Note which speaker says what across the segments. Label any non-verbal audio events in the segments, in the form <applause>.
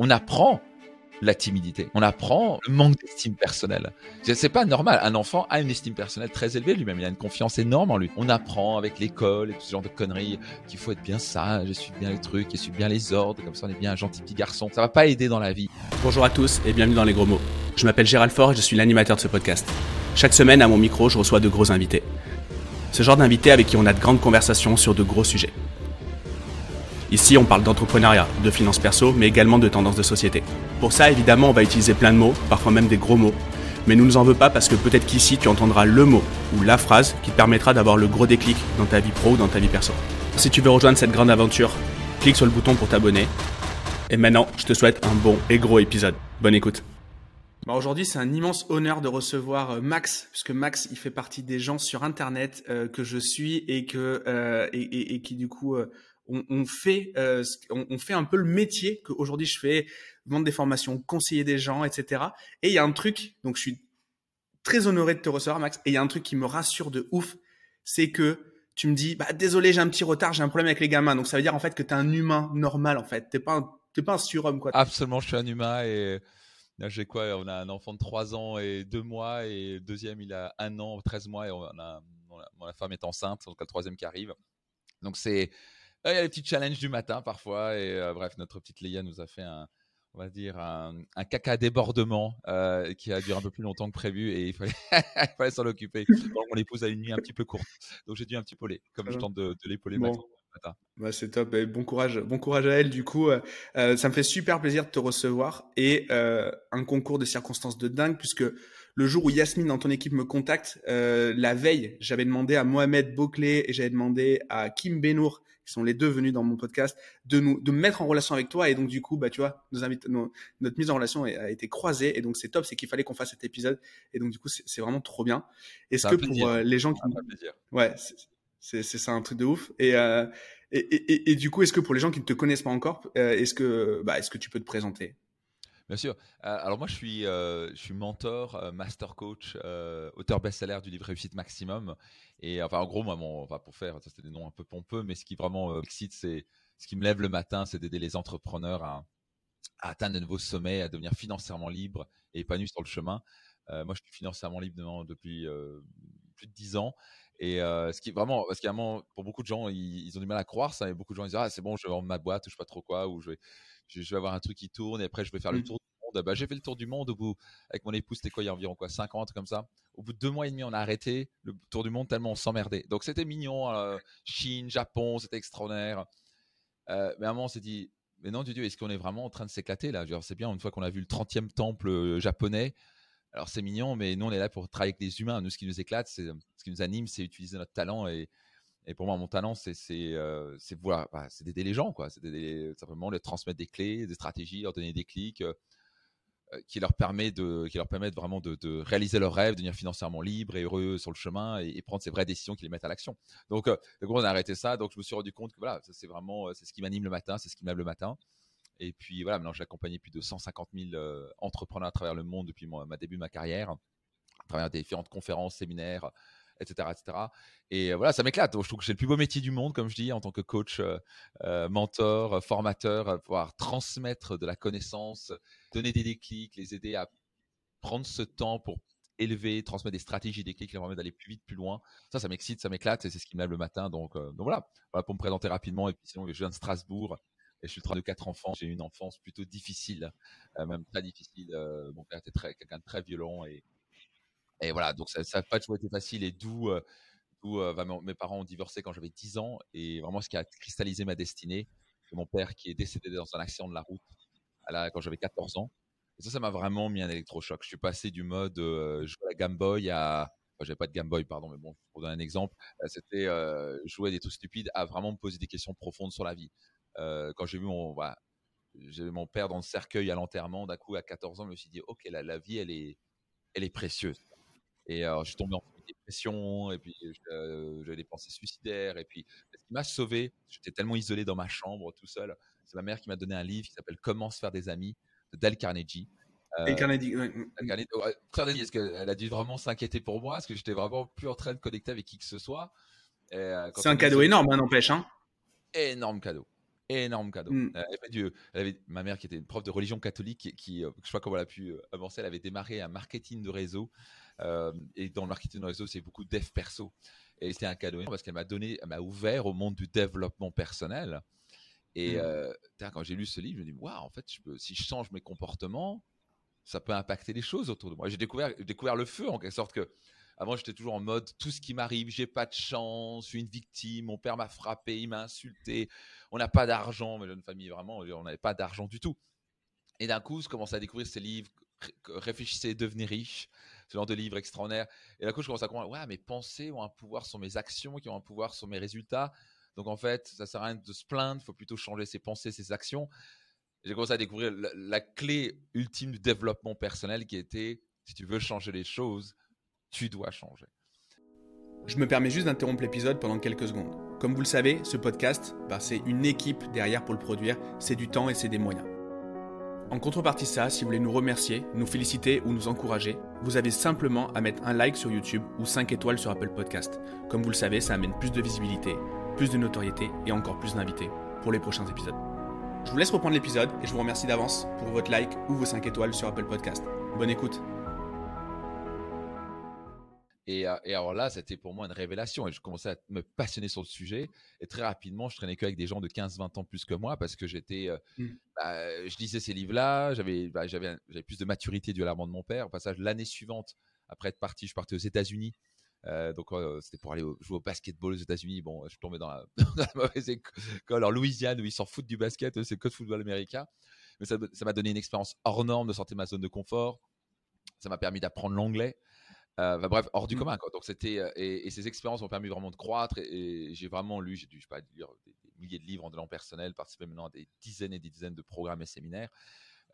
Speaker 1: On apprend la timidité. On apprend le manque d'estime personnelle. C'est pas normal. Un enfant a une estime personnelle très élevée lui-même. Il a une confiance énorme en lui. On apprend avec l'école et tout ce genre de conneries qu'il faut être bien sage, suivre bien les trucs, et suivre bien les ordres. Comme ça, on est bien un gentil petit garçon. Ça va pas aider dans la vie.
Speaker 2: Bonjour à tous et bienvenue dans les gros mots. Je m'appelle Gérald Fort et je suis l'animateur de ce podcast. Chaque semaine, à mon micro, je reçois de gros invités. Ce genre d'invités avec qui on a de grandes conversations sur de gros sujets. Ici, on parle d'entrepreneuriat, de finances perso, mais également de tendances de société. Pour ça, évidemment, on va utiliser plein de mots, parfois même des gros mots. Mais nous ne nous en veux pas parce que peut-être qu'ici, tu entendras le mot ou la phrase qui te permettra d'avoir le gros déclic dans ta vie pro ou dans ta vie perso. Si tu veux rejoindre cette grande aventure, clique sur le bouton pour t'abonner. Et maintenant, je te souhaite un bon et gros épisode. Bonne écoute. Bah, aujourd'hui, c'est un immense honneur de recevoir euh, Max, puisque Max, il fait partie des gens sur Internet euh, que je suis et que euh, et, et, qui du coup on, fait, euh, on, fait un peu le métier qu'aujourd'hui je fais, vendre des formations, conseiller des gens, etc. Et il y a un truc, donc je suis très honoré de te recevoir, Max. Et il y a un truc qui me rassure de ouf, c'est que tu me dis, bah désolé, j'ai un petit retard, j'ai un problème avec les gamins. Donc ça veut dire en fait que tu es un humain normal en fait. T'es pas un, pas un surhomme quoi.
Speaker 1: Absolument, je suis un humain et j'ai quoi On a un enfant de 3 ans et 2 mois et le deuxième il a 1 an, 13 mois et on a, ma femme est enceinte, donc le troisième qui arrive. Donc c'est il y a les petits challenges du matin parfois. Et euh, bref, notre petite Léa nous a fait un, on va dire, un, caca débordement euh, qui a duré un peu plus longtemps que prévu et il fallait, <laughs> fallait s'en occuper. mon épouse a une nuit un petit peu courte. Donc j'ai dû un petit peu les, comme je tente de, l'épauler bon. matin.
Speaker 2: Bah, c'est top. bon courage, bon courage à elle. Du coup, euh, ça me fait super plaisir de te recevoir et un concours de circonstances de dingue puisque le jour où Yasmine dans ton équipe me contacte, la veille, j'avais demandé à Mohamed Bouclé et j'avais demandé à Kim Benour qui sont les deux venus dans mon podcast, de nous de me mettre en relation avec toi. Et donc, du coup, bah, tu vois, nos notre mise en relation a, été croisée. Et donc, c'est top, c'est qu'il fallait qu'on fasse cet épisode. Et donc, du coup, c'est vraiment trop bien. Est-ce que pour euh, les gens qui. Ouais, c'est ça un truc de ouf. Euh, et, et, et, et, du coup, est-ce que pour les gens qui ne te connaissent pas encore, euh, est-ce que, bah, est-ce que tu peux te présenter?
Speaker 1: Bien sûr. alors moi, je suis, suis mentor, master coach, auteur best-seller du livre Réussite Maximum. Et enfin, en gros, moi, mon, enfin, pour faire, ça c'est des noms un peu pompeux, mais ce qui vraiment euh, excite, c'est ce qui me lève le matin, c'est d'aider les entrepreneurs à, atteindre de nouveaux sommets, à devenir financièrement libres et épanouis sur le chemin. Euh, moi, je suis financièrement libre depuis euh, plus de dix ans. Et ce qui vraiment, parce qu'il pour beaucoup de gens, ils, ont du mal à croire ça. Et beaucoup de gens disent ah c'est bon, je vais vendre ma boîte ou je sais pas trop quoi, ou je vais, je, vais avoir un truc qui tourne et après je vais faire le mmh. tour bah, j'ai fait le tour du monde au bout, avec mon épouse, c'était quoi, il y a environ quoi, 50 comme ça. Au bout de deux mois et demi, on a arrêté le tour du monde tellement on s'emmerdait. Donc c'était mignon, euh, Chine, Japon, c'était extraordinaire. Euh, mais à un moment, on s'est dit, mais non, du Dieu, est-ce qu'on est vraiment en train de s'éclater là? C'est bien, une fois qu'on a vu le 30e temple euh, japonais, alors c'est mignon, mais nous, on est là pour travailler avec des humains. Nous, ce qui nous éclate, c'est ce qui nous anime, c'est utiliser notre talent. Et, et pour moi, mon talent, c'est voilà, bah, d'aider les gens, quoi. C'est simplement de transmettre des clés, des stratégies, leur donner des clics, euh, qui leur permet de, qui leur permettent vraiment de, réaliser leurs rêves, de devenir financièrement libres et heureux sur le chemin et, prendre ces vraies décisions qui les mettent à l'action. Donc, euh, on a arrêté ça. Donc, je me suis rendu compte que voilà, c'est vraiment, euh, c'est ce qui m'anime le matin, c'est ce qui m'aime le matin. Et puis voilà, maintenant j'ai accompagné plus de 150 000 entrepreneurs à travers le monde depuis mon, début de ma carrière, à travers différentes conférences, séminaires, etc. etc. Et voilà, ça m'éclate. Je trouve que c'est le plus beau métier du monde, comme je dis, en tant que coach, mentor, formateur, pouvoir transmettre de la connaissance, donner des déclics, les aider à prendre ce temps pour élever, transmettre des stratégies, des clics, qui leur permettent d'aller plus vite, plus loin. Ça, ça m'excite, ça m'éclate et c'est ce qui me lève le matin. Donc, donc voilà. pour me présenter rapidement. Et puis sinon, je viens de Strasbourg et je suis le train de quatre enfants. J'ai une enfance plutôt difficile, même très difficile. mon père était quelqu'un de très violent et, et voilà, donc ça n'a pas toujours été facile et d'où euh, mes parents ont divorcé quand j'avais 10 ans et vraiment ce qui a cristallisé ma destinée, c'est mon père qui est décédé dans un accident de la route quand j'avais 14 ans. Et ça, ça m'a vraiment mis un électrochoc. Je suis passé du mode euh, jouer à la Game Boy à. Enfin, j'avais pas de Game Boy, pardon, mais bon, pour donner un exemple, c'était jouer des trucs stupides à vraiment me poser des questions profondes sur la vie. quand j'ai vu mon père dans le cercueil à l'enterrement, d'un coup, à 14 ans, je me suis dit, OK, la, la vie, elle est, elle est précieuse. Et alors, je suis tombé en dépression, et puis j'avais des pensées suicidaires. Et puis, ce qui m'a sauvé, j'étais tellement isolé dans ma chambre, tout seul. C'est ma mère qui m'a donné un livre qui s'appelle Comment se faire des amis de Dale Carnegie.
Speaker 2: Euh, Carnegie,
Speaker 1: Carnegie, est-ce qu'elle a dû vraiment s'inquiéter pour moi Parce que j'étais vraiment plus en train de connecter avec qui que ce soit.
Speaker 2: Euh, c'est un cadeau énorme, hein, n'empêche. Hein
Speaker 1: énorme cadeau. énorme cadeau. Mm. Elle avait, ma mère qui était une prof de religion catholique, qui, euh, je sais pas comment elle a pu euh, avancer, elle avait démarré un marketing de réseau. Euh, et dans le marketing de réseau, c'est beaucoup de dev perso. Et c'était un cadeau parce qu'elle m'a donné, m'a ouvert au monde du développement personnel. Et mm. quand j'ai lu ce livre, je me dis, waouh, en fait, je peux, si je change mes comportements, ça peut impacter les choses autour de moi. J'ai découvert, découvert le feu en quelque sorte que avant, j'étais toujours en mode tout ce qui m'arrive, j'ai pas de chance, je suis une victime, mon père m'a frappé, il m'a insulté, on n'a pas d'argent, mais jeune famille, vraiment, on n'avait pas d'argent du tout. Et d'un coup, je commence à découvrir ces livres, réfléchissez, devenez riche, ce genre de livres extraordinaires. Et d'un coup, je commence à comprendre, ouais, mes pensées ont un pouvoir sur mes actions, qui ont un pouvoir sur mes résultats. Donc en fait, ça sert à rien de se plaindre, il faut plutôt changer ses pensées, ses actions. J'ai commencé à découvrir la, clé ultime du développement personnel qui était, si tu veux changer les choses, tu dois changer.
Speaker 2: Je me permets juste d'interrompre l'épisode pendant quelques secondes. Comme vous le savez, ce podcast, bah, c'est une équipe derrière pour le produire, c'est du temps et c'est des moyens. En contrepartie ça, si vous voulez nous remercier, nous féliciter ou nous encourager, vous avez simplement à mettre un like sur YouTube ou 5 étoiles sur Apple Podcast. Comme vous le savez, ça amène plus de visibilité, plus de notoriété et encore plus d'invités pour les prochains épisodes. Je vous laisse reprendre l'épisode et je vous remercie d'avance pour votre like ou vos 5 étoiles sur Apple Podcast. Bonne écoute
Speaker 1: et, euh, et, alors là, c'était pour moi une révélation et je commençais à me passionner sur le sujet. Et très rapidement, je traînais qu'avec des gens de 15-20 ans plus que moi parce que j'étais, euh, mmh. bah, je lisais ces livres-là, j'avais, bah, j'avais, j'avais plus de maturité dû à l'amant de mon père. Au passage, l'année suivante, après être parti, je partais aux États-Unis. Euh, donc c'était pour aller jouer au basketball aux États-Unis. Bon, je suis tombé dans la, <laughs> dans la mauvaise école en Louisiane où ils s'en foutent du basket, c'est que de football américain. Mais ça, ça m'a donné une expérience hors norme de sortir de ma zone de confort. Ça m'a permis d'apprendre l'anglais. Euh, bah, bref, hors du mmh. commun. Quoi. Donc c'était euh, et, ces expériences ont permis vraiment de croître et, j'ai vraiment lu, j'ai dû je sais pas, lire des, milliers de livres en développement personnel, participer maintenant à des dizaines et des dizaines de programmes et séminaires.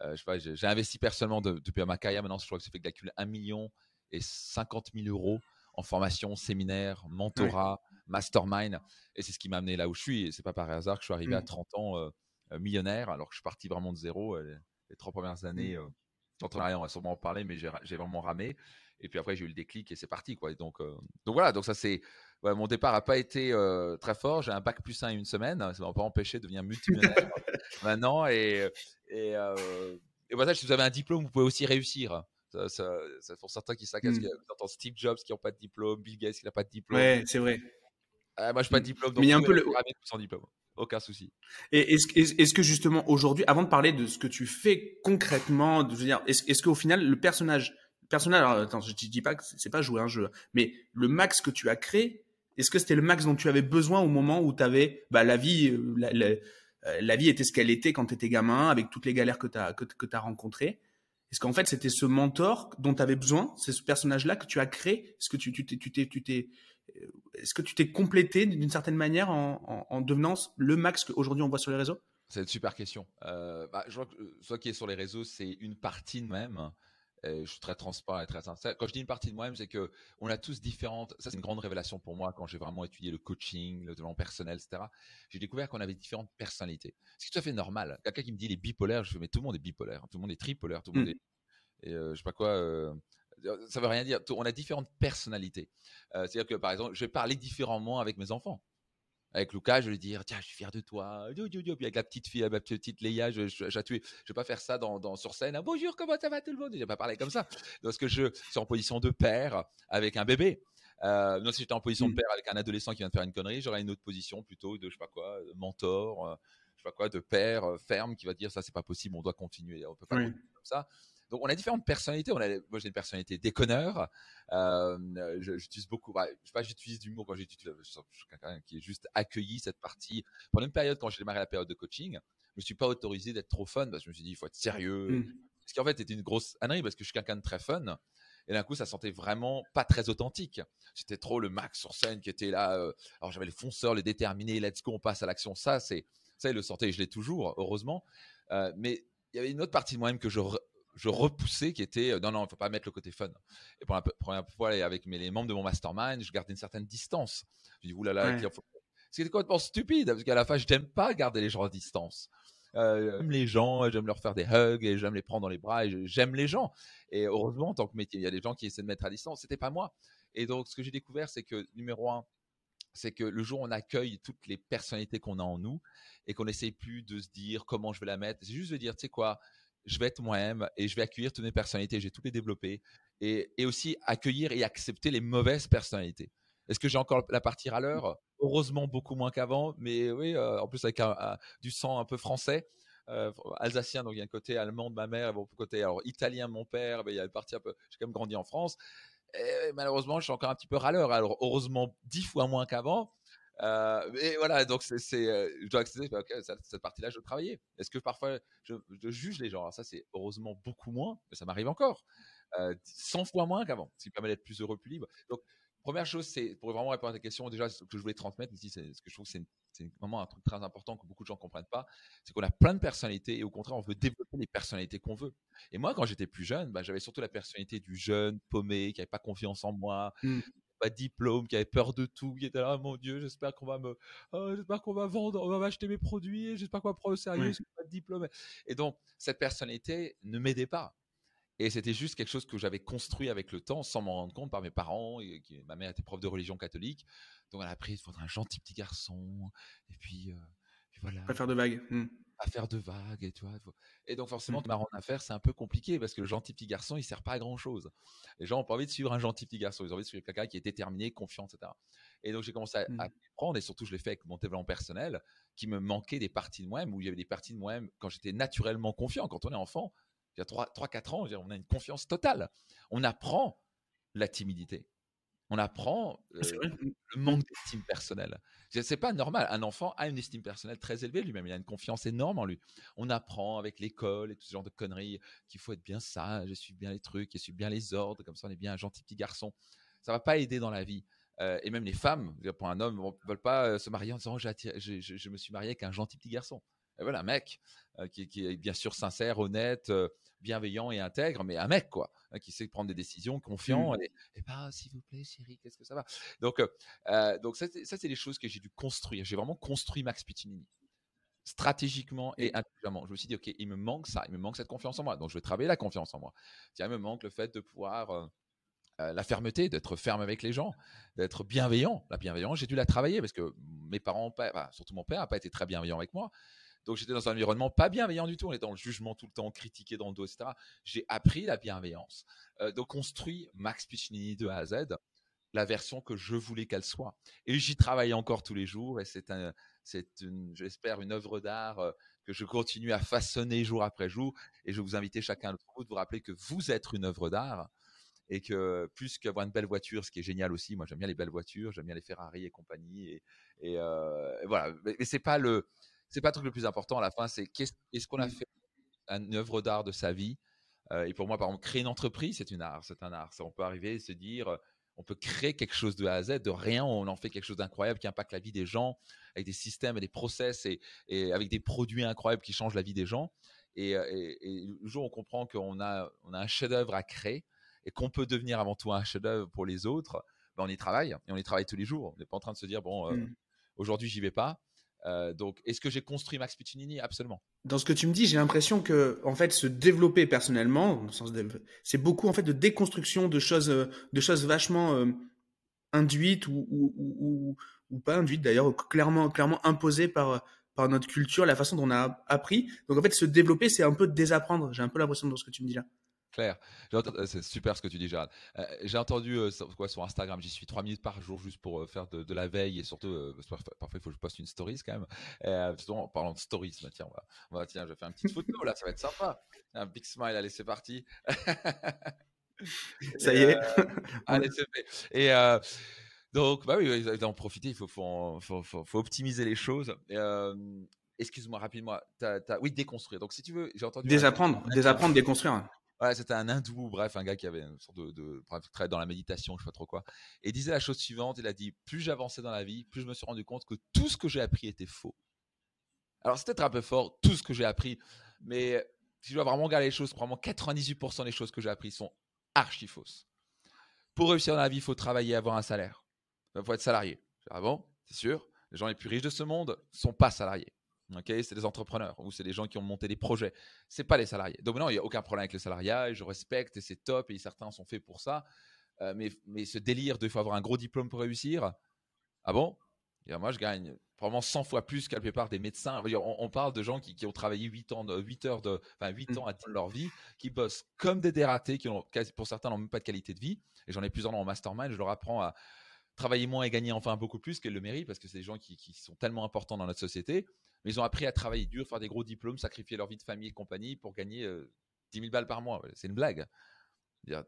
Speaker 1: Euh, j'ai investi personnellement depuis ma carrière. Maintenant, je crois que ça fait calculer 1 million et 50 000 euros en formation, séminaire, mentorat, mastermind. Et c'est ce qui m'a amené là où je suis. Et c'est pas par hasard que je suis arrivé à 30 mmh. ans millionnaire, alors que je suis parti vraiment de zéro. les trois premières années, mmh. d'entrepreneuriat, on va sûrement en parler, mais j'ai vraiment ramé. Et puis après, j'ai eu le déclic et c'est parti. Quoi. donc, euh, donc voilà, donc ça c'est. mon départ n'a pas été euh, très fort. J'ai un bac plus 1 une semaine. Ça ne m'a pas empêché de devenir multimillionnaire <laughs> maintenant. Et, et, euh, et voilà, si vous avez un diplôme, vous pouvez aussi réussir. Ça, ça, pour certains qui s'agacent, mmh. Steve Jobs qui n'ont pas de diplôme, Bill Gates qui n'a pas de diplôme.
Speaker 2: Ouais, c'est vrai.
Speaker 1: Ah, moi, je n'ai pas de diplôme. Donc
Speaker 2: Mais il y a un peu le.
Speaker 1: Sans diplôme. Aucun souci.
Speaker 2: Et est-ce, que justement aujourd'hui, avant de parler de ce que tu fais concrètement, je veux dire, est-ce, est-ce qu'au final le personnage personnel, alors attends, je te dis pas que c'est pas jouer un jeu, mais le max que tu as créé, est-ce que c'était le max dont tu avais besoin au moment où tu avais bah, la vie, euh, euh, la, vie était ce qu'elle était quand tu étais gamin, avec toutes les galères que tu as, que, as rencontrées? Est-ce qu'en fait c'était ce mentor dont tu avais besoin, c'est ce personnage-là que tu as créé? Est-ce que tu t'es, tu t'es, tu t'es, euh, est-ce que tu t'es complété d'une certaine manière en, en, devenant le max qu'aujourd'hui on voit sur les réseaux?
Speaker 1: C'est une super question. bah, je vois que ce qui est sur les réseaux, c'est une partie de même je suis très transparent et très sincère. Quand je dis une partie de moi-même, c'est que on a tous différentes. Ça, c'est une grande révélation pour moi quand j'ai vraiment étudié le coaching, le développement personnel, etc. J'ai découvert qu'on avait différentes personnalités. C'est tout à fait normal. Quelqu'un qui me dit les bipolaires, je fais mais tout le monde est bipolaire, tout le monde est tripolaire, tout le monde mmh. est. Et euh, je sais pas quoi. Euh, ça veut rien dire. On a différentes personnalités. Euh, c'est-à-dire que par exemple, je vais parler différemment avec mes enfants avec Lucas, je vais lui dire tiens, je suis fier de toi. Puis avec la petite fille, ma petite Léa, je, je, je, je, vais pas faire ça dans, dans sur scène. bonjour, comment ça va tout le monde? Je vais pas parler comme ça. Parce que je suis en position de père avec un bébé. Euh, non, si j'étais en position de mmh. père avec un adolescent qui vient de faire une connerie, j'aurais une autre position plutôt de je sais pas quoi, mentor, euh, je sais pas quoi, de père euh, ferme qui va dire ça c'est pas possible, on doit continuer, on peut pas continuer comme ça. Donc on a différentes personnalités. On a, moi j'ai une personnalité déconneur. Euh, j'utilise beaucoup. Bah, je sais pas, j'utilise du mot quand j'utilise. Je suis quelqu'un qui est juste accueilli cette partie. Pendant une période, quand j'ai démarré la période de coaching, je me suis pas autorisé d'être trop fun parce que je me suis dit il faut être sérieux. Mmh. Ce qui en fait était une grosse ânerie parce que je suis quelqu'un de très fun. Et d'un coup, ça sentait vraiment pas très authentique. C'était trop le max sur scène qui était là. Euh, alors j'avais les fonceurs, les déterminés, let's go, on passe à l'action. Ça, c'est ça, il le sentait et je l'ai toujours, heureusement. Euh, mais il y avait une autre partie de moi-même que je je repoussais qui était euh, non non il faut pas mettre le côté fun. Et pour la première fois avec mes, les membres de mon mastermind je gardais une certaine distance. Je dis oulala ouais. c'était complètement stupide parce qu'à la fin je n'aime pas garder les gens à distance. Euh, j'aime les gens j'aime leur faire des hugs et j'aime les prendre dans les bras et j'aime les gens. Et heureusement en tant que métier il y a des gens qui essaient de mettre à distance c'était pas moi. Et donc ce que j'ai découvert c'est que numéro un c'est que le jour où on accueille toutes les personnalités qu'on a en nous et qu'on n'essaye plus de se dire comment je vais la mettre, c'est juste de dire, tu sais quoi, je vais être moi-même et je vais accueillir toutes mes personnalités, j'ai tout les développer et, aussi accueillir et accepter les mauvaises personnalités. Est-ce que j'ai encore la partie l'heure Heureusement beaucoup moins qu'avant, mais oui, euh, en plus avec du sang un peu français. Euh, alsacien, donc il y a un côté allemand de ma mère, et côté alors italien mon père, mais il y a une partie un peu. J'ai quand même grandi en France. Et malheureusement, je suis encore un petit peu râleur. Alors heureusement dix fois moins qu'avant. Euh, et voilà, donc c'est, euh, je dois accepter cette, partie-là, je dois travailler. Est-ce que parfois je, juge les gens? Alors ça, c'est heureusement beaucoup moins, mais ça m'arrive encore. Euh, 100 fois moins qu'avant, ce qui permet d'être plus heureux, plus libre. Donc, première chose, c'est pour vraiment répondre à ta question, déjà, ce que je voulais transmettre ici, c'est ce que je trouve c'est, c'est vraiment un truc très important que beaucoup de gens ne comprennent pas, c'est qu'on a plein de personnalités et au contraire, on veut développer les personnalités qu'on veut. Et moi, quand j'étais plus jeune, bah, j'avais surtout la personnalité du jeune paumé qui n'avait pas confiance en moi, mmh pas de diplôme, qui avait peur de tout, qui était là, mon Dieu, j'espère qu'on va me, oh, j'espère qu'on va vendre, on va acheter mes produits, j'espère qu'on va prendre au sérieux, ouais. pas de diplôme. Et donc, cette personnalité ne m'aidait pas. Et c'était juste quelque chose que j'avais construit avec le temps, sans m'en rendre compte par mes parents. Et, qui, ma mère était prof de religion catholique, donc elle a appris, il faudrait un gentil petit garçon. Et puis, euh, voilà.
Speaker 2: Pas faire de vagues. Mmh
Speaker 1: à faire de vagues et tu vois. Et donc forcément, mmh. marrant à faire, c'est un peu compliqué parce que le gentil petit garçon, il sert pas à grand chose. Les gens ont pas envie de suivre un gentil petit garçon, ils ont envie de suivre quelqu'un qui est déterminé, confiant, etc. Et donc j'ai commencé à, mmh. prendre et surtout je l'ai fait avec mon développement personnel, qui me manquait des parties de moi-même où il y avait des parties de moi-même quand j'étais naturellement confiant. Quand on est enfant, il y a 3-4 ans, on a une confiance totale. On apprend la timidité on apprend ah, euh, le manque d'estime personnelle. C'est pas normal. Un enfant a une estime personnelle très élevée lui-même. Il a une confiance énorme en lui. On apprend avec l'école et tout ce genre de conneries qu'il faut être bien sage, je suis bien les trucs, je suis bien les ordres, comme ça on est bien un gentil petit garçon. Ça va pas aider dans la vie. Euh, et même les femmes, pour un homme, ne veulent pas se marier en disant je, je, me suis marié avec un gentil petit garçon. Et voilà, un mec qui, est bien sûr sincère, honnête, bienveillant et intègre, mais un mec, quoi, hein, qui sait prendre des décisions, confiant, mmh. et, et bah, s'il vous plaît, chérie, qu'est-ce que ça va? Donc, euh, euh, donc ça, c'est des choses que j'ai dû construire. J'ai vraiment construit Max Piccinini stratégiquement et intelligemment. Je me suis dit, OK, il me manque ça, il me manque cette confiance en moi. Donc, je vais travailler la confiance en moi. Tiens, il me manque le fait de pouvoir, euh, la fermeté, d'être ferme avec les gens, d'être bienveillant. La bienveillance, j'ai dû la travailler parce que mes parents, surtout mon père, n'a pas été très bienveillant avec moi. Donc j'étais dans un environnement pas bienveillant du tout, on était dans le jugement tout le temps, critiqué dans le dos, etc. J'ai appris la bienveillance. Euh, donc construit Max Piccinini de A à Z, la version que je voulais qu'elle soit. Et j'y travaille encore tous les jours et c'est un, c'est une, j'espère, une œuvre d'art euh, que je continue à façonner jour après jour. Et je vous inviter chacun d'entre vous de vous rappeler que vous êtes une œuvre d'art et que plus qu'avoir une belle voiture, ce qui est génial aussi, moi j'aime bien les belles voitures, j'aime bien les Ferrari et compagnie, et, et, euh, voilà. Mais, mais c'est pas le, c'est pas le truc le plus important à la fin, c'est est-ce qu'on a mmh. fait une œuvre d'art de sa vie euh, Et pour moi, par exemple, créer une entreprise, c'est une art, c'est un art. On peut arriver et se dire, euh, on peut créer quelque chose de A à Z, de rien, on en fait quelque chose d'incroyable qui impacte la vie des gens, avec des systèmes et des process et, avec des produits incroyables qui changent la vie des gens. Et, euh, le jour où on comprend qu'on a, on a un chef-d'œuvre à créer et qu'on peut devenir avant tout un chef-d'œuvre pour les autres, ben on y travaille et on y travaille tous les jours. On n'est pas en train de se dire bon, mmh. aujourd'hui j'y vais pas. Euh, donc, est-ce que j'ai construit Max Piccinini? Absolument.
Speaker 2: Dans ce que tu me dis, j'ai l'impression que, en fait, se développer personnellement, c'est beaucoup en fait de déconstruction de choses, euh, de choses vachement euh, induites ou, ou, pas induites d'ailleurs, clairement, clairement imposées par par notre culture, la façon dont on a appris. Donc, en fait, se développer, c'est un peu désapprendre. J'ai un peu l'impression dans ce que tu me dis là.
Speaker 1: Claire. Euh, c'est super ce que tu dis, Gérald. Euh, j'ai entendu euh, quoi, sur Instagram, j'y suis trois minutes par jour juste pour faire de, la veille et surtout, parfois il faut que je poste une stories quand même. surtout en parlant de stories, bah, tiens, on va, tiens, je vais faire une petite photo là, ça va être sympa. Un big smile, allez, c'est parti. <laughs>
Speaker 2: ça y est. <laughs>
Speaker 1: allez, c'est fait. Et donc, bah oui, en profiter, il faut, faut, faut, optimiser les choses. Excuse-moi rapidement. oui, déconstruire. Donc, si tu veux, j'ai entendu.
Speaker 2: Désapprendre, désapprendre, déconstruire
Speaker 1: c'était un hindou, bref, un gars qui avait une sorte de, de travail dans la méditation, je sais pas trop quoi. Et il disait la chose suivante, il a dit, plus j'avançais dans la vie, plus je me suis rendu compte que tout ce que j'ai appris était faux. Alors c'est peut-être un peu fort, tout ce que j'ai appris, mais si je dois vraiment regarder les choses, probablement 98% des choses que j'ai appris sont archi fausses. Pour réussir dans la vie, il faut travailler, avoir un salaire. Il faut être salarié. Ah bon, c'est sûr. Les gens les plus riches de ce monde sont pas salariés c'est des entrepreneurs ou c'est des gens qui ont monté des projets. C'est pas les salariés. Donc non, il n'y a aucun problème avec le salariat et je respecte et c'est top et certains sont faits pour ça. Euh, mais, mais ce délire de faut avoir un gros diplôme pour réussir, ah bon? Moi, je gagne probablement 100 fois plus qu'à la plupart des médecins. On, parle de gens qui, ont travaillé 8 ans, 8 heures de, enfin 8 mmh. ans à leur vie, qui bossent comme des dératés, qui ont, pour certains n'ont même pas de qualité de vie. Et j'en ai plusieurs mon mastermind. Je leur apprends à travailler moins et gagner enfin beaucoup plus qu'elles le méritent parce que c'est des gens qui, sont tellement importants dans notre société. Mais ils ont appris à travailler dur, faire des gros diplômes, sacrifier leur vie de famille et compagnie pour gagner 10 euh, 000 balles par mois. C'est une blague.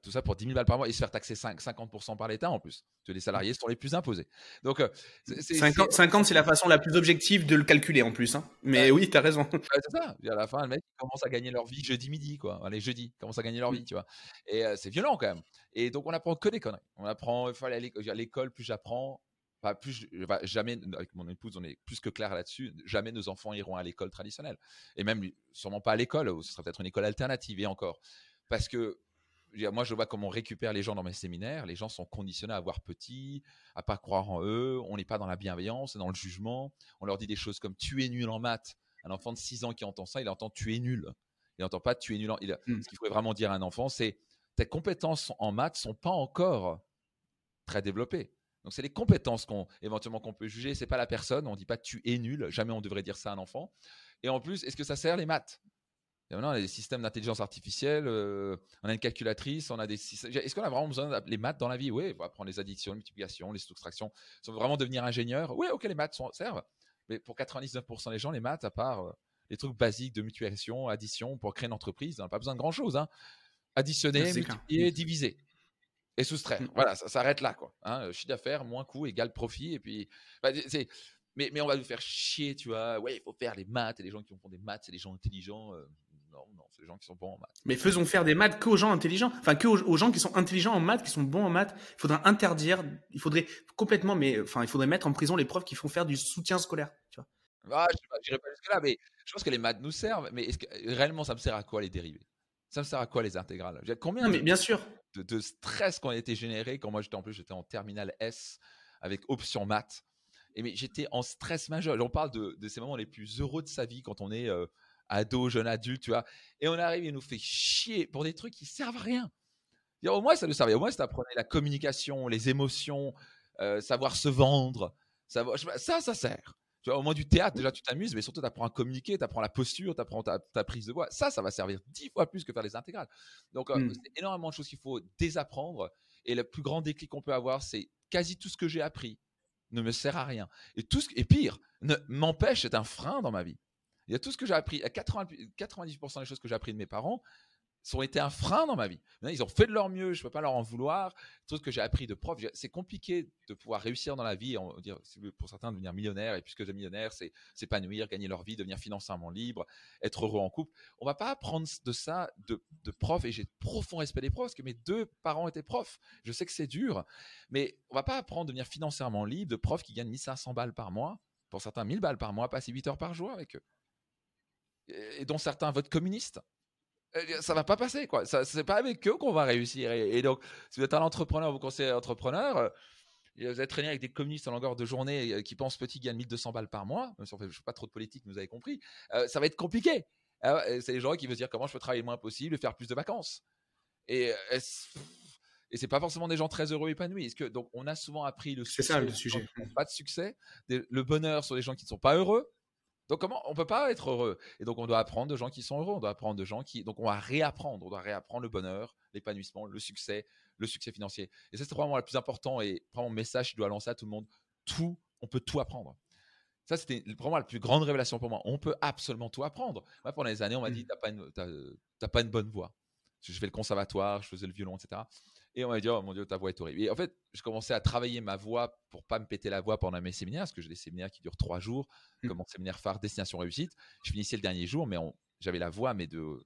Speaker 1: Tout ça pour 10 000 balles par mois et se faire taxer 5, 50% par l'État en plus. Les salariés sont les plus imposés. Donc,
Speaker 2: 50, euh, c'est la façon la plus objective de le calculer en plus. Hein. Mais oui, tu as raison.
Speaker 1: c'est ça. à la fin, le mec commence à gagner leur vie jeudi midi. Quoi. Allez, jeudi, commence à gagner leur vie. Tu vois. Et euh, c'est violent quand même. Et donc, on apprend que des conneries. On apprend, il faut aller à l'école, plus j'apprends. Plus, jamais, avec mon épouse, on est plus que clair là-dessus. Jamais nos enfants iront à l'école traditionnelle. Et même, sûrement pas à l'école. Ce sera peut-être une école alternative et encore. Parce que moi, je vois comment on récupère les gens dans mes séminaires. Les gens sont conditionnés à voir petit, à pas croire en eux. On n'est pas dans la bienveillance, dans le jugement. On leur dit des choses comme tu es nul en maths. Un enfant de 6 ans qui entend ça, il entend tu es nul. Il n'entend pas tu es nul. En... Il... Hmm. Ce qu'il faudrait vraiment dire à un enfant, c'est tes compétences en maths sont pas encore très développées. Donc c'est les compétences qu'on éventuellement qu'on peut juger. C'est pas la personne. On dit pas tu es nul. Jamais on devrait dire ça à un enfant. Et en plus, est-ce que ça sert les maths? Maintenant, on a des systèmes d'intelligence artificielle, euh, on a une calculatrice, on a des Est-ce qu'on a vraiment besoin des maths dans la vie? Oui, on va apprendre les additions, les multiplications, les soustractions. Si on veut vraiment devenir ingénieur, oui, ok, les maths servent. Mais pour 99% des gens, les maths, à part euh, les trucs basiques de multiplication, addition, pour créer une entreprise, on n'a pas besoin de grand-chose. Hein. Additionner, multiplier, diviser et soustraire. Mmh. Voilà, ça s'arrête là. Quoi. Hein. Chiffre d'affaires, moins coût, égale profit. Et puis, bah, mais, mais on va nous faire chier, tu vois. Ouais, il faut faire les maths. Et les gens qui font des maths, c'est des gens intelligents. Euh, non, non, c'est les gens qui sont bons en maths.
Speaker 2: Mais faisons faire des maths qu'aux gens intelligents. Enfin, qu'aux aux gens qui sont intelligents en maths, qui sont bons en maths. Il faudrait interdire, il faudrait complètement, mais enfin, il faudrait mettre en prison les profs qui font faire du soutien scolaire. Tu vois.
Speaker 1: Ah, je n'irai pas jusque-là, mais je pense que les maths nous servent. Mais est-ce que, réellement, ça me sert à quoi les dérivés? Ça me sert à quoi les intégrales?
Speaker 2: Combien mais bien sûr.
Speaker 1: De, stress qui ont été générés quand moi j'étais en plus, j'étais en terminale S avec option maths. Et mais j'étais en stress majeur. On parle de, de, ces moments les plus heureux de sa vie quand on est euh, ado, jeune adulte, tu vois. Et on arrive et nous fait chier pour des trucs qui servent à rien. au moins, ça nous servait. Au moins, ça apprenait la communication, les émotions, euh, savoir se vendre. Savoir, ça, ça sert. Tu vois, au moins du théâtre, déjà, tu t'amuses, mais surtout, tu apprends à communiquer, tu apprends la posture, tu apprends ta, prise de voix. Ça, ça va servir dix fois plus que faire les intégrales. Donc, euh, mmh. c'est énormément de choses qu'il faut désapprendre. Et le plus grand déclic qu'on peut avoir, c'est quasi tout ce que j'ai appris ne me sert à rien. Et, tout ce, et pire, m'empêche, c'est un frein dans ma vie. Il y a tout ce que j'ai appris, 90% des choses que j'ai appris de mes parents, ont été un frein dans ma vie. ils ont fait de leur mieux, je ne peux pas leur en vouloir. Tout ce que j'ai appris de prof, c'est compliqué de pouvoir réussir dans la vie, on dire, pour certains devenir millionnaire, et puisque devenir millionnaire, c'est s'épanouir, gagner leur vie, devenir financièrement libre, être heureux en couple. On ne va pas apprendre de ça de, de prof, et j'ai profond respect des profs, parce que mes deux parents étaient profs. Je sais que c'est dur, mais on ne va pas apprendre à devenir financièrement libre de profs qui gagnent 1500 balles par mois, pour certains 1000 balles par mois, passer 8 heures par jour avec eux et dont certains votent communistes. Euh, ça va pas passer, quoi. C'est pas avec eux qu'on va réussir. Et, donc, si vous êtes un entrepreneur, vous conseillez entrepreneur, euh, vous êtes traîné avec des communistes en longueur de journée euh, qui pensent petit gagnent 1200 balles par mois, même si on fait pas trop de politique, vous avez compris, ça va être compliqué. Ah c'est les gens qui veulent dire comment je peux travailler le moins possible et faire plus de vacances. Et, et c'est pas forcément des gens très heureux et épanouis. Que, donc, on a souvent appris le
Speaker 2: succès. C'est ça le sujet.
Speaker 1: Pas de succès? le bonheur sur des gens qui ne sont pas heureux. Donc comment on peut pas être heureux Et donc on doit apprendre de gens qui sont heureux, on doit apprendre de gens qui donc on va réapprendre, on doit réapprendre le bonheur, l'épanouissement, le succès, le succès financier. Et ça c'est vraiment le plus important et vraiment message je dois lancer à tout le monde. Tout, on peut tout apprendre. Ça c'était vraiment la plus grande révélation pour moi. On peut absolument tout apprendre. Moi pendant des années on m'a dit mmh. t'as pas une pas une bonne voix. Je fais le conservatoire, je faisais le violon, etc. Et on m'a dit, oh mon Dieu, ta voix est horrible. Et en fait, je commençais à travailler ma voix pour pas me péter la voix pendant mes séminaires, parce que j'ai des séminaires qui durent trois jours, mmh. comme mon séminaire phare Destination Réussite. Je finissais le dernier jour, mais j'avais la voix, mais de,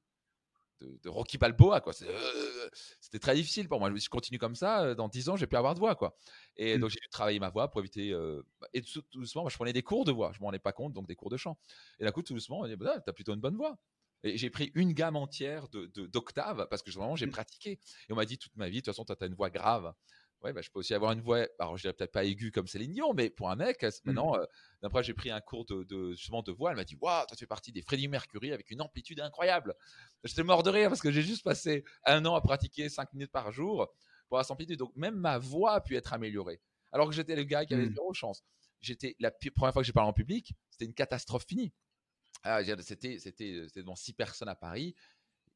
Speaker 1: de, Rocky Balboa, quoi. Euh, c'était très difficile pour moi. Je continue comme ça, euh, dans dix ans, j'ai pu avoir de voix, quoi. Et mmh. donc, j'ai dû travailler ma voix pour éviter. Euh, et tout, doucement, moi, je prenais des cours de voix. Je m'en rendais pas compte, donc des cours de chant. Et d'un coup, tout doucement, on dit, bah, t'as plutôt une bonne voix. Et j'ai pris une gamme entière d'octaves de, parce que vraiment j'ai mmh. pratiqué. Et on m'a dit toute ma vie, de toute façon, tu as une voix grave. Ouais, bah, je peux aussi avoir une voix, alors je dirais peut-être pas aiguë comme Céline Dion, mais pour un mec, mmh. maintenant, euh, d'après j'ai pris un cours de, justement de voix, elle m'a dit, waouh, toi tu fais partie des Freddie Mercury avec une amplitude incroyable. J'étais mort de rire parce que j'ai juste passé un an à pratiquer 5 minutes par jour pour cette amplitude. Donc même ma voix a pu être améliorée. Alors que j'étais le gars qui avait mmh. zéro chance. j'étais la première fois que j'ai parlé en public, c'était une catastrophe finie. Ah, c'était c'était devant six personnes à Paris.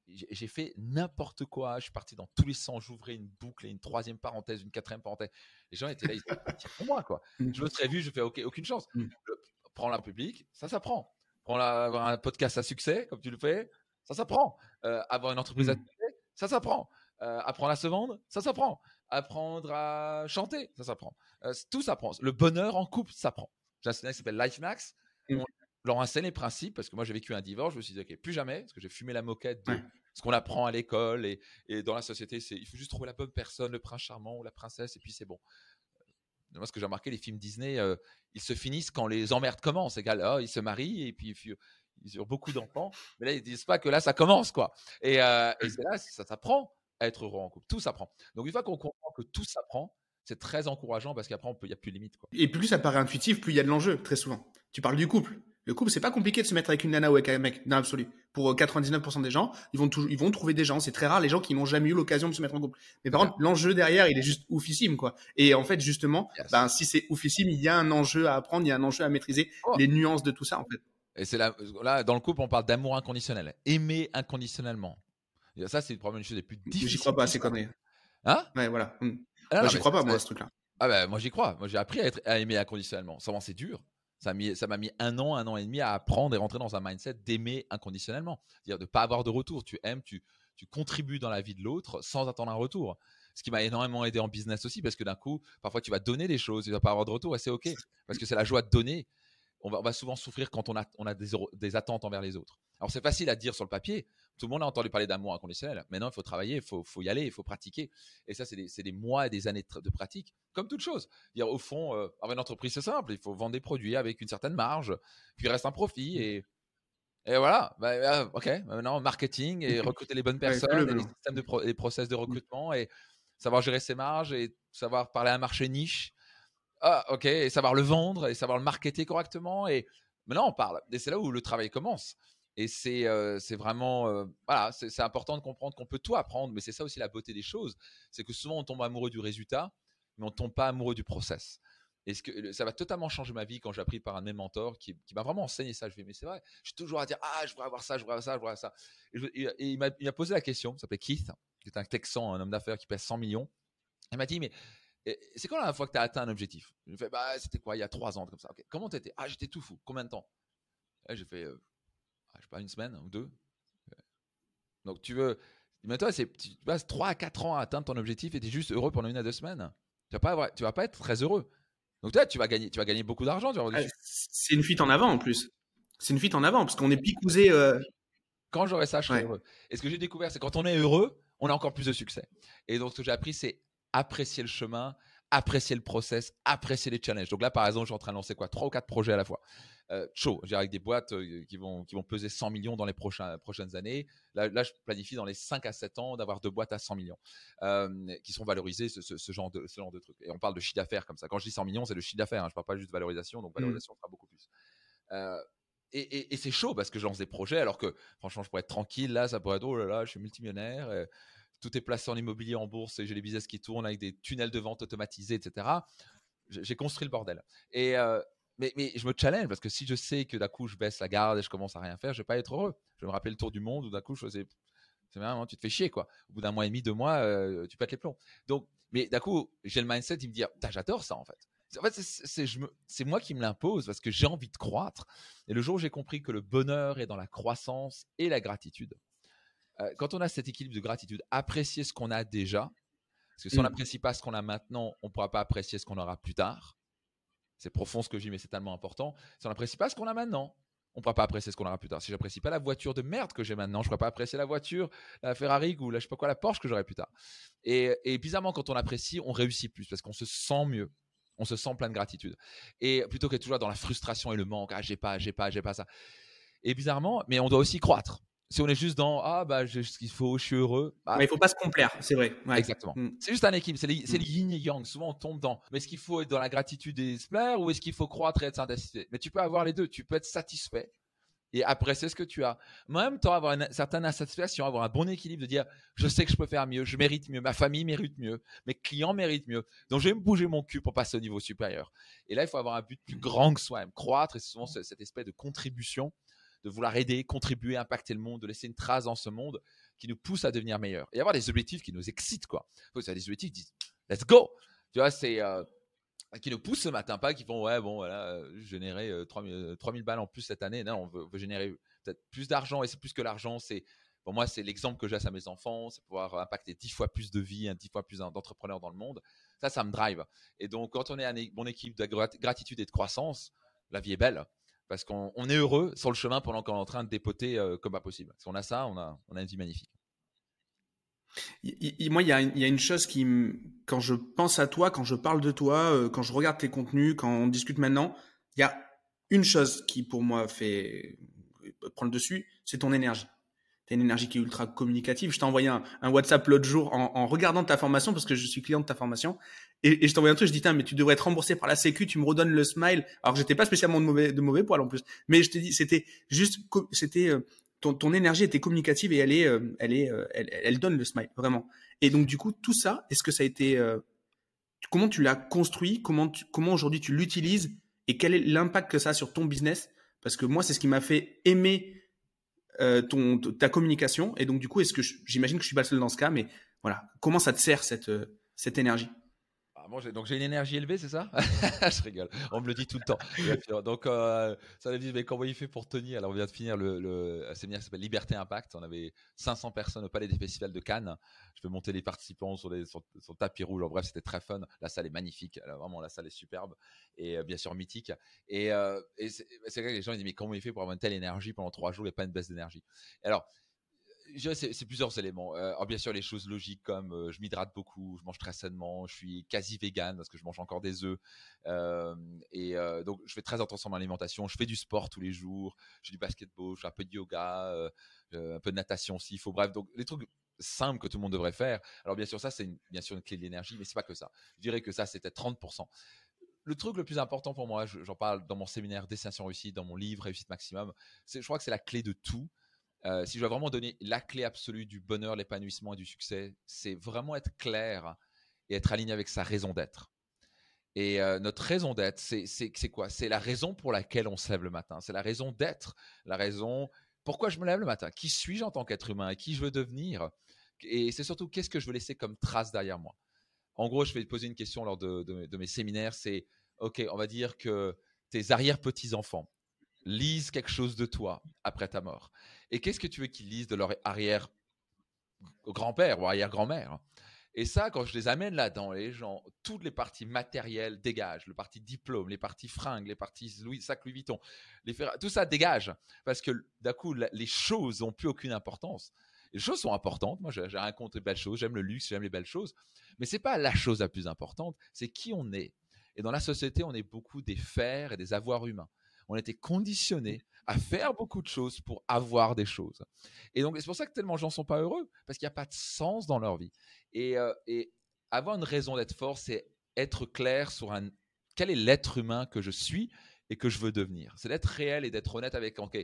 Speaker 1: J'ai fait n'importe quoi. Je suis parti dans tous les sens. J'ouvrais une boucle et une troisième parenthèse, une quatrième parenthèse. Les gens étaient là, ils étaient pour moi, quoi. Mmh. Je me serais vu, je fais OK, aucune chance. Mmh. Prends la public, ça s'apprend. Prends avoir un podcast à succès, comme tu le fais, ça s'apprend. Euh, avoir une entreprise à mmh. succès, ça s'apprend. Euh, apprendre à se vendre, ça s'apprend. Apprendre à chanter, ça s'apprend. Euh, tout s'apprend. Le bonheur en couple, ça s'apprend. J'ai un qui s'appelle Life Max leur enseigne les principes, parce que moi j'ai vécu un divorce, je me suis dit, ok, plus jamais, parce que j'ai fumé la moquette de ce qu'on apprend à l'école et, et, dans la société, c'est il faut juste trouver la bonne personne, le prince charmant ou la princesse, et puis c'est bon. Moi, ce que j'ai remarqué, les films Disney, euh, ils se finissent quand les emmerdes commencent. Égal, oh, ils se marient et puis ils ont beaucoup d'enfants, mais là ils disent pas que là ça commence quoi. Et, euh, et c'est là, ça s'apprend à être heureux en couple, tout s'apprend. Donc une fois qu'on comprend que tout s'apprend, c'est très encourageant parce qu'après il n'y a plus de limite. Quoi.
Speaker 2: Et plus ça paraît intuitif, plus il y a de l'enjeu très souvent. Tu parles du couple. Le couple, c'est pas compliqué de se mettre avec une nana ou avec un mec, dans l'absolu. Pour 99% euh, des gens, ils vont, toujours, ils vont trouver des gens. C'est très rare les gens qui n'ont jamais eu l'occasion de se mettre en couple. Mais par contre, l'enjeu derrière, il est juste oufissime, quoi. Et en fait, justement, ben, si c'est oufissime, il y a un enjeu à apprendre, il y a un enjeu à maîtriser oh. les nuances de tout ça, en fait.
Speaker 1: Et c'est là, là, dans le couple, on parle d'amour inconditionnel. Aimer inconditionnellement. ça, c'est probablement une chose des plus difficiles.
Speaker 2: J'y crois pas, c'est conneries.
Speaker 1: Hein?
Speaker 2: Ouais, voilà. Hmm. Ah moi, j'y crois pas, moi, ce truc-là.
Speaker 1: Ah ben, moi, j'y crois. Moi, j'ai appris à, être, à aimer inconditionnellement. Souvent, c'est dur. Ça m'a mis un an, un an et demi à apprendre et rentrer dans un mindset d'aimer inconditionnellement. C'est-à-dire de ne pas avoir de retour. Tu aimes, tu, contribues dans la vie de l'autre sans attendre un retour. Ce qui m'a énormément aidé en business aussi, parce que d'un coup, parfois tu vas donner des choses, tu ne vas pas avoir de retour, et c'est OK. Parce que c'est la joie de donner. On va, souvent souffrir quand on a, on a des, des attentes envers les autres. Alors c'est facile à dire sur le papier, tout le monde a entendu parler d'amour inconditionnel. Maintenant, il faut travailler, il faut, y aller, il faut pratiquer. Et ça, c'est des, mois et des années de, pratique, comme toute chose. Dire, au fond, euh, avoir une entreprise, c'est simple. Il faut vendre des produits avec une certaine marge, puis il reste un profit. Et, et voilà. Bah, bah, OK. Maintenant, marketing et <laughs> recruter les bonnes personnes, les systèmes de les process de recrutement et savoir gérer ses marges et savoir parler à un marché niche. Ah, OK. Et savoir le vendre et savoir le marketer correctement. Et maintenant, on parle. Et c'est là où le travail commence. Et c'est vraiment, voilà, c'est important de comprendre qu'on peut tout apprendre, mais c'est ça aussi la beauté des choses. C'est que souvent on tombe amoureux du résultat, mais on ne tombe pas amoureux du process. Et ce que, ça va totalement changer ma vie quand j'ai appris par un mes mentors qui, m'a vraiment enseigné ça. Je vais, mais c'est vrai, je suis toujours à dire, ah, je voudrais avoir ça, je voudrais avoir ça, je voudrais avoir ça. Et, il m'a posé la question, il s'appelait Keith, qui est un Texan, un homme d'affaires qui pèse 100 millions. Il m'a dit, mais c'est quand la fois que tu as atteint un objectif? Je lui ai fait, bah, c'était quoi, il y a trois ans, comme ça. Okay. Comment t'étais? Ah, j'étais tout fou. Combien de temps? J'ai fait, je sais pas, une semaine ou deux. Donc tu veux, mais toi, tu passes 3 à 4 ans à atteindre ton objectif et tu es juste heureux pendant une à deux semaines. Tu vas pas tu vas pas être très heureux. Donc toi, tu vas gagner, tu vas gagner beaucoup d'argent.
Speaker 2: Ah, c'est une fuite en avant en plus. C'est une fuite en avant parce qu'on est picousé. Euh,
Speaker 1: quand j'aurai ça, je serai heureux. Et ce que j'ai découvert, c'est quand on est heureux, on a encore plus de succès. Et donc ce que j'ai appris, c'est apprécier le chemin, apprécier le process, apprécier les challenges. Donc là, par exemple, je suis en train de lancer quoi Trois ou quatre projets à la fois. Euh, chaud, j'ai avec des boîtes euh, qui, vont, qui vont peser 100 millions dans les prochains, prochaines années. Là, là, je planifie dans les 5 à 7 ans d'avoir deux boîtes à 100 millions euh, qui sont valorisées, ce, ce, genre de, ce genre de trucs. Et on parle de chiffre d'affaires comme ça. Quand je dis 100 millions, c'est le chiffre d'affaires. Hein. je ne parle pas juste de valorisation. Donc, mmh. valorisation sera beaucoup plus. et, et, c'est chaud parce que je lance des projets alors que franchement, je pourrais être tranquille. Là, ça pourrait être oh là là, je suis multimillionnaire tout est placé en immobilier en bourse et j'ai les business qui tournent avec des tunnels de vente automatisés, etc. J'ai construit le bordel. Et euh, mais, je me challenge parce que si je sais que d'un coup je baisse la garde et je commence à rien faire, je vais pas être heureux. Je me rappeler le tour du monde où d'un coup je faisais, c'est vraiment, tu te fais chier quoi. Au bout d'un mois et demi, deux mois, euh, tu pètes les plombs. Donc, mais d'un coup, j'ai le mindset, il me dit, j'adore ça en fait. En fait, c'est moi qui me l'impose parce que j'ai envie de croître. Et le jour où j'ai compris que le bonheur est dans la croissance et la gratitude, euh, quand on a cet équilibre de gratitude, apprécier ce qu'on a déjà, parce que si on mm. n'apprécie pas ce qu'on a maintenant, on ne pourra pas apprécier ce qu'on aura plus tard. C'est profond ce que je dis, mais c'est tellement important. Si on n'apprécie pas ce qu'on a maintenant, on ne pourra pas apprécier ce qu'on aura plus tard. Si j'apprécie pas la voiture de merde que j'ai maintenant, je ne pourrai pas apprécier la voiture, la Ferrari ou la, je sais pas quoi, la Porsche que j'aurai plus tard. Et, bizarrement, quand on apprécie, on réussit plus parce qu'on se sent mieux. On se sent plein de gratitude. Et plutôt qu'être toujours dans la frustration et le manque, ah, j'ai pas, j'ai pas, j'ai pas ça. Et bizarrement, mais on doit aussi croître si on est juste dans ah bah j'ai ce qu'il faut, je suis heureux. Bah,
Speaker 2: mais il faut pas se complaire, c'est vrai.
Speaker 1: Exactement. Mm. C'est juste un équilibre, c'est les, mm. yin et yang. Souvent on tombe dans mais est-ce qu'il faut être dans la gratitude et se plaire ou est-ce qu'il faut croître et être satisfait? Mais tu peux avoir les deux. Tu peux être satisfait et apprécier ce que tu as. En même temps, avoir une certaine insatisfaction, avoir un bon équilibre de dire je sais que je peux faire mieux, je mérite mieux, ma famille mérite mieux, mes clients méritent mieux. Donc, je vais me bouger mon cul pour passer au niveau supérieur. Et là, il faut avoir un but plus grand que soi-même, croître et souvent cette espèce de contribution, de vouloir aider, contribuer, impacter le monde, de laisser une trace dans ce monde qui nous pousse à devenir meilleur et avoir des objectifs qui nous excitent quoi. Faut avoir des objectifs qui disent let's go. Tu vois, c'est euh, qui nous poussent ce matin, pas qui font ouais bon voilà, euh, générer 3000, 3000 balles en plus cette année. Non, on veut, générer peut-être plus d'argent et c'est plus que l'argent, c'est pour moi c'est l'exemple que j'ai à mes enfants, c'est pouvoir impacter 10 fois plus de vie, 10 fois plus d'entrepreneurs dans le monde. Ça, ça me drive. Et donc quand on est une bonne équipe de gratitude et de croissance, la vie est belle parce qu'on est heureux sur le chemin pendant qu'on est en train de dépoter euh, comme pas possible. Si on a ça, on a, on a une vie magnifique.
Speaker 2: moi, il y, a, une chose qui, quand je pense à toi, quand je parle de toi, euh, quand je regarde tes contenus, quand on discute maintenant, il y a une chose qui pour moi fait prendre le dessus, c'est ton énergie. As une énergie qui est ultra communicative. Je t'ai envoyé un, WhatsApp l'autre jour en, regardant ta formation parce que je suis client de ta formation. Et, je t'ai envoyé un truc, je dis, mais tu devrais être remboursé par la sécu, tu me redonnes le smile. Alors, j'étais pas spécialement de mauvais, de mauvais poil en plus. Mais je te dis, c'était juste, c'était, euh, ton, ton, énergie était communicative et elle est, euh, elle est, euh, elle, elle, donne le smile, vraiment. Et donc, du coup, tout ça, est-ce que ça a été, comment tu l'as construit? Comment comment aujourd'hui tu l'utilises? Et quel est l'impact que ça a sur ton business? Parce que moi, c'est ce qui m'a fait aimer euh, ton, ta communication. Et donc, du coup, est-ce que j'imagine que je suis pas seul dans ce cas, mais voilà, comment ça te sert cette, euh, cette énergie?
Speaker 1: Donc j'ai une énergie élevée, c'est ça? <laughs> Je rigole. On me le dit tout le temps. donc euh, ça me dit mais comment il fait pour tenir? Alors on vient de finir le, séminaire qui s'appelle Liberté Impact. On avait 500 personnes au Palais des Festivals de Cannes. Je peux monter les participants sur, les, tapis rouge. En bref, c'était très fun. La salle est magnifique. vraiment, la salle est superbe et euh, bien sûr mythique. Et, euh, c'est vrai que les gens ils disent mais comment il fait pour avoir une telle énergie pendant trois jours? Et pas une baisse d'énergie Alors c'est plusieurs éléments. Euh, alors bien sûr, les choses logiques comme euh, je m'hydrate beaucoup, je mange très sainement, je suis quasi vegan parce que je mange encore des œufs. Euh, et donc, je fais très attention à mon alimentation. Je fais du sport tous les jours. Je fais du basketball, je fais un peu de yoga, un peu de natation s'il faut. Bref, donc les trucs simples que tout le monde devrait faire. Alors bien sûr, ça, c'est bien sûr une clé de l'énergie, mais c'est pas que ça. Je dirais que ça, c'était 30%. Le truc le plus important pour moi, j'en parle dans mon séminaire Destination Réussite, dans mon livre Réussite Maximum, je crois que c'est la clé de tout euh, si je dois vraiment donner la clé absolue du bonheur, l'épanouissement et du succès, c'est vraiment être clair et être aligné avec sa raison d'être. Et euh, notre raison d'être, c'est quoi? C'est la raison pour laquelle on se lève le matin. C'est la raison d'être, la raison pourquoi je me lève le matin. Qui suis-je en tant qu'être humain? Et qui je veux devenir? Et c'est surtout qu'est-ce que je veux laisser comme trace derrière moi? En gros, je vais te poser une question lors de, de mes séminaires. C'est OK, on va dire que tes arrière-petits-enfants lisent quelque chose de toi après ta mort. Et qu'est-ce que tu veux qu'ils lisent de leur arrière grand-père ou arrière-grand-mère? Et ça, quand je les amène là-dedans, les gens, toutes les parties matérielles dégagent, le parti diplôme, les parties fringues, les parties Louis, sac Louis Vuitton, les tout ça dégage. Parce que d'un coup, les choses n'ont plus aucune importance. Les choses sont importantes. Moi, j'ai un compte de belles choses, j'aime le luxe, j'aime les belles choses. Mais c'est pas la chose la plus importante, c'est qui on est. Et dans la société, on est beaucoup des fers et des avoirs humains on était conditionnés à faire beaucoup de choses pour avoir des choses. Et donc, c'est pour ça que tellement de gens sont pas heureux, parce qu'il n'y a pas de sens dans leur vie. Et, euh, avoir une raison d'être fort, c'est être clair sur un, quel est l'être humain que je suis et que je veux devenir. C'est d'être réel et d'être honnête avec, OK,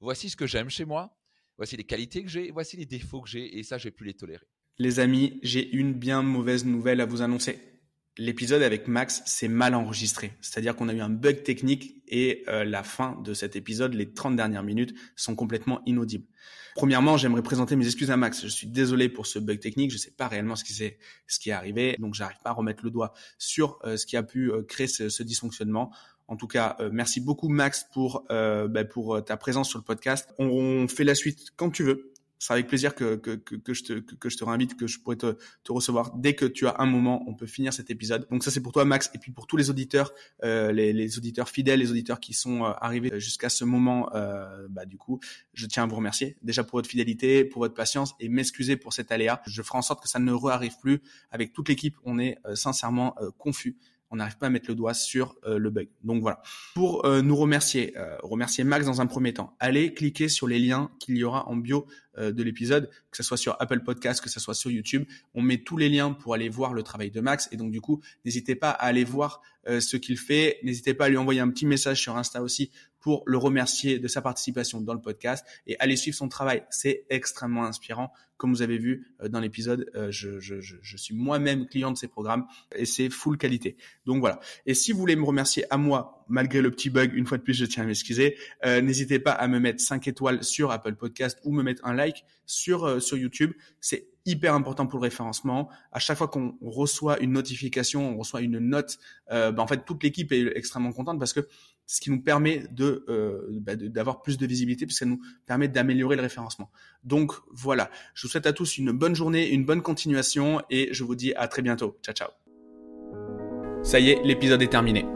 Speaker 1: voici ce que j'aime chez moi, voici les qualités que j'ai, voici les défauts que j'ai, et ça, je vais plus les tolérer.
Speaker 2: Les amis, j'ai une bien mauvaise nouvelle à vous annoncer l'épisode avec Max s'est mal enregistré. C'est-à-dire qu'on a eu un bug technique et euh, la fin de cet épisode, les 30 dernières minutes, sont complètement inaudibles. Premièrement, j'aimerais présenter mes excuses à Max. Je suis désolé pour ce bug technique. Je ne sais pas réellement ce qui, est, ce qui est arrivé, donc j'arrive pas à remettre le doigt sur euh, ce qui a pu euh, créer ce, ce, dysfonctionnement. En tout cas, merci beaucoup Max pour bah, pour ta présence sur le podcast. on fait la suite quand tu veux c'est avec plaisir que, que, que, je te, que, je te réinvite, que je pourrais te, te, recevoir dès que tu as un moment. On peut finir cet épisode. Donc ça, c'est pour toi, Max, et puis pour tous les auditeurs, euh, les, les, auditeurs fidèles, les auditeurs qui sont euh, arrivés jusqu'à ce moment. Euh, bah, du coup, je tiens à vous remercier déjà pour votre fidélité, pour votre patience et m'excuser pour cet aléa. Je ferai en sorte que ça ne re-arrive plus. Avec toute l'équipe, on est euh, sincèrement confus on n'arrive pas à mettre le doigt sur euh, le bug. Donc voilà. Pour euh, nous remercier, euh, remercier Max dans un premier temps, allez cliquer sur les liens qu'il y aura en bio de l'épisode, que ce soit sur Apple Podcast, que ce soit sur YouTube. On met tous les liens pour aller voir le travail de Max. Et donc du coup, n'hésitez pas à aller voir ce qu'il fait. N'hésitez pas à lui envoyer un petit message sur Insta aussi pour le remercier de sa participation dans le podcast et aller suivre son travail. C'est extrêmement inspirant. Comme vous avez vu euh, dans l'épisode, euh, je, je, je, suis moi-même client de ces programmes et c'est full qualité. Donc voilà. Et si vous voulez me remercier à moi, malgré le petit bug, une fois de plus, je tiens à m'excuser, euh, n'hésitez pas à me mettre 5 étoiles sur Apple Podcast ou me mettre un like sur, sur YouTube. C'est hyper important pour le référencement. À chaque fois qu'on reçoit une notification, on reçoit une note, euh, bah, en fait, toute l'équipe est extrêmement contente parce que ce qui nous permet euh, bah, de d'avoir plus de visibilité, puisque ça nous permet d'améliorer le référencement. Donc voilà, je vous souhaite à tous une bonne journée, une bonne continuation, et je vous dis à très bientôt. Ciao ciao. Ça y est, l'épisode est terminé.